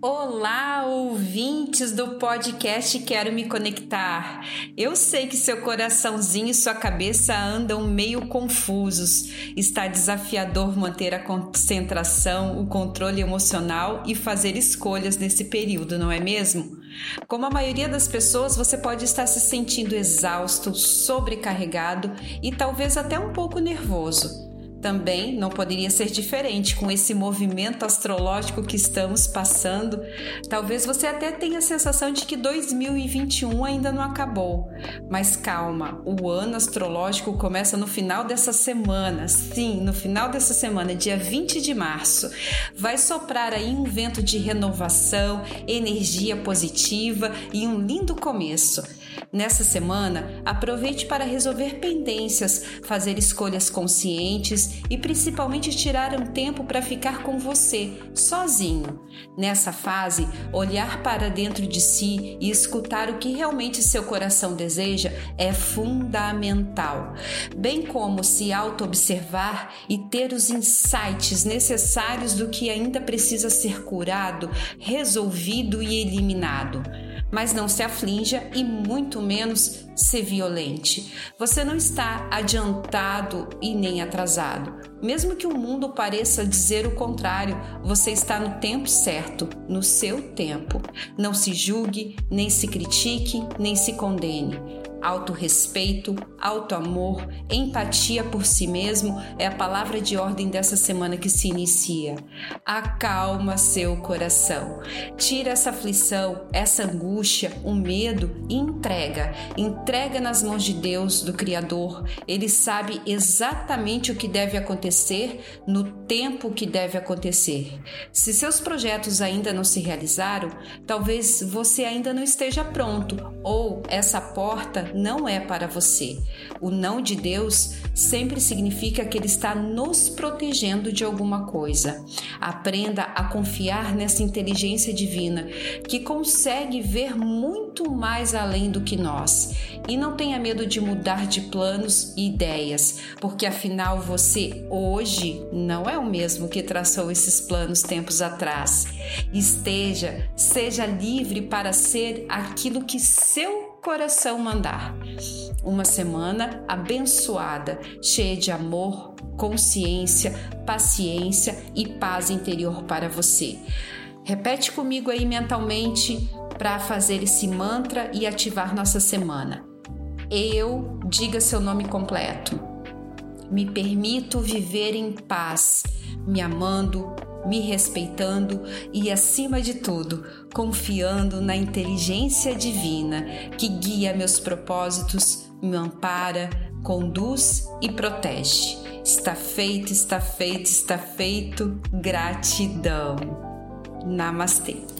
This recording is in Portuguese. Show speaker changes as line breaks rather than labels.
Olá, ouvintes do podcast Quero Me Conectar. Eu sei que seu coraçãozinho e sua cabeça andam meio confusos. Está desafiador manter a concentração, o controle emocional e fazer escolhas nesse período, não é mesmo? Como a maioria das pessoas, você pode estar se sentindo exausto, sobrecarregado e talvez até um pouco nervoso. Também não poderia ser diferente com esse movimento astrológico que estamos passando. Talvez você até tenha a sensação de que 2021 ainda não acabou. Mas calma, o ano astrológico começa no final dessa semana. Sim, no final dessa semana, dia 20 de março. Vai soprar aí um vento de renovação, energia positiva e um lindo começo. Nessa semana, aproveite para resolver pendências, fazer escolhas conscientes e principalmente tirar um tempo para ficar com você, sozinho. Nessa fase, olhar para dentro de si e escutar o que realmente seu coração deseja é fundamental, bem como se auto-observar e ter os insights necessários do que ainda precisa ser curado, resolvido e eliminado mas não se aflinja e muito menos se violente. Você não está adiantado e nem atrasado. Mesmo que o mundo pareça dizer o contrário, você está no tempo certo, no seu tempo. Não se julgue, nem se critique, nem se condene. Autorrespeito, autoamor, empatia por si mesmo é a palavra de ordem dessa semana que se inicia. Acalma seu coração. Tira essa aflição, essa angústia, o medo e entrega. Entrega nas mãos de Deus, do Criador. Ele sabe exatamente o que deve acontecer no tempo que deve acontecer. Se seus projetos ainda não se realizaram, talvez você ainda não esteja pronto ou essa porta não é para você. O não de Deus sempre significa que Ele está nos protegendo de alguma coisa. Aprenda a confiar nessa inteligência divina que consegue ver muito mais além do que nós. E não tenha medo de mudar de planos e ideias, porque afinal você hoje não é o mesmo que traçou esses planos tempos atrás. Esteja, seja livre para ser aquilo que seu coração mandar. Uma semana abençoada, cheia de amor, consciência, paciência e paz interior para você. Repete comigo aí mentalmente para fazer esse mantra e ativar nossa semana. Eu, diga seu nome completo. Me permito viver em paz, me amando, me respeitando e, acima de tudo, confiando na inteligência divina que guia meus propósitos, me ampara, conduz e protege. Está feito, está feito, está feito. Gratidão. Namastê.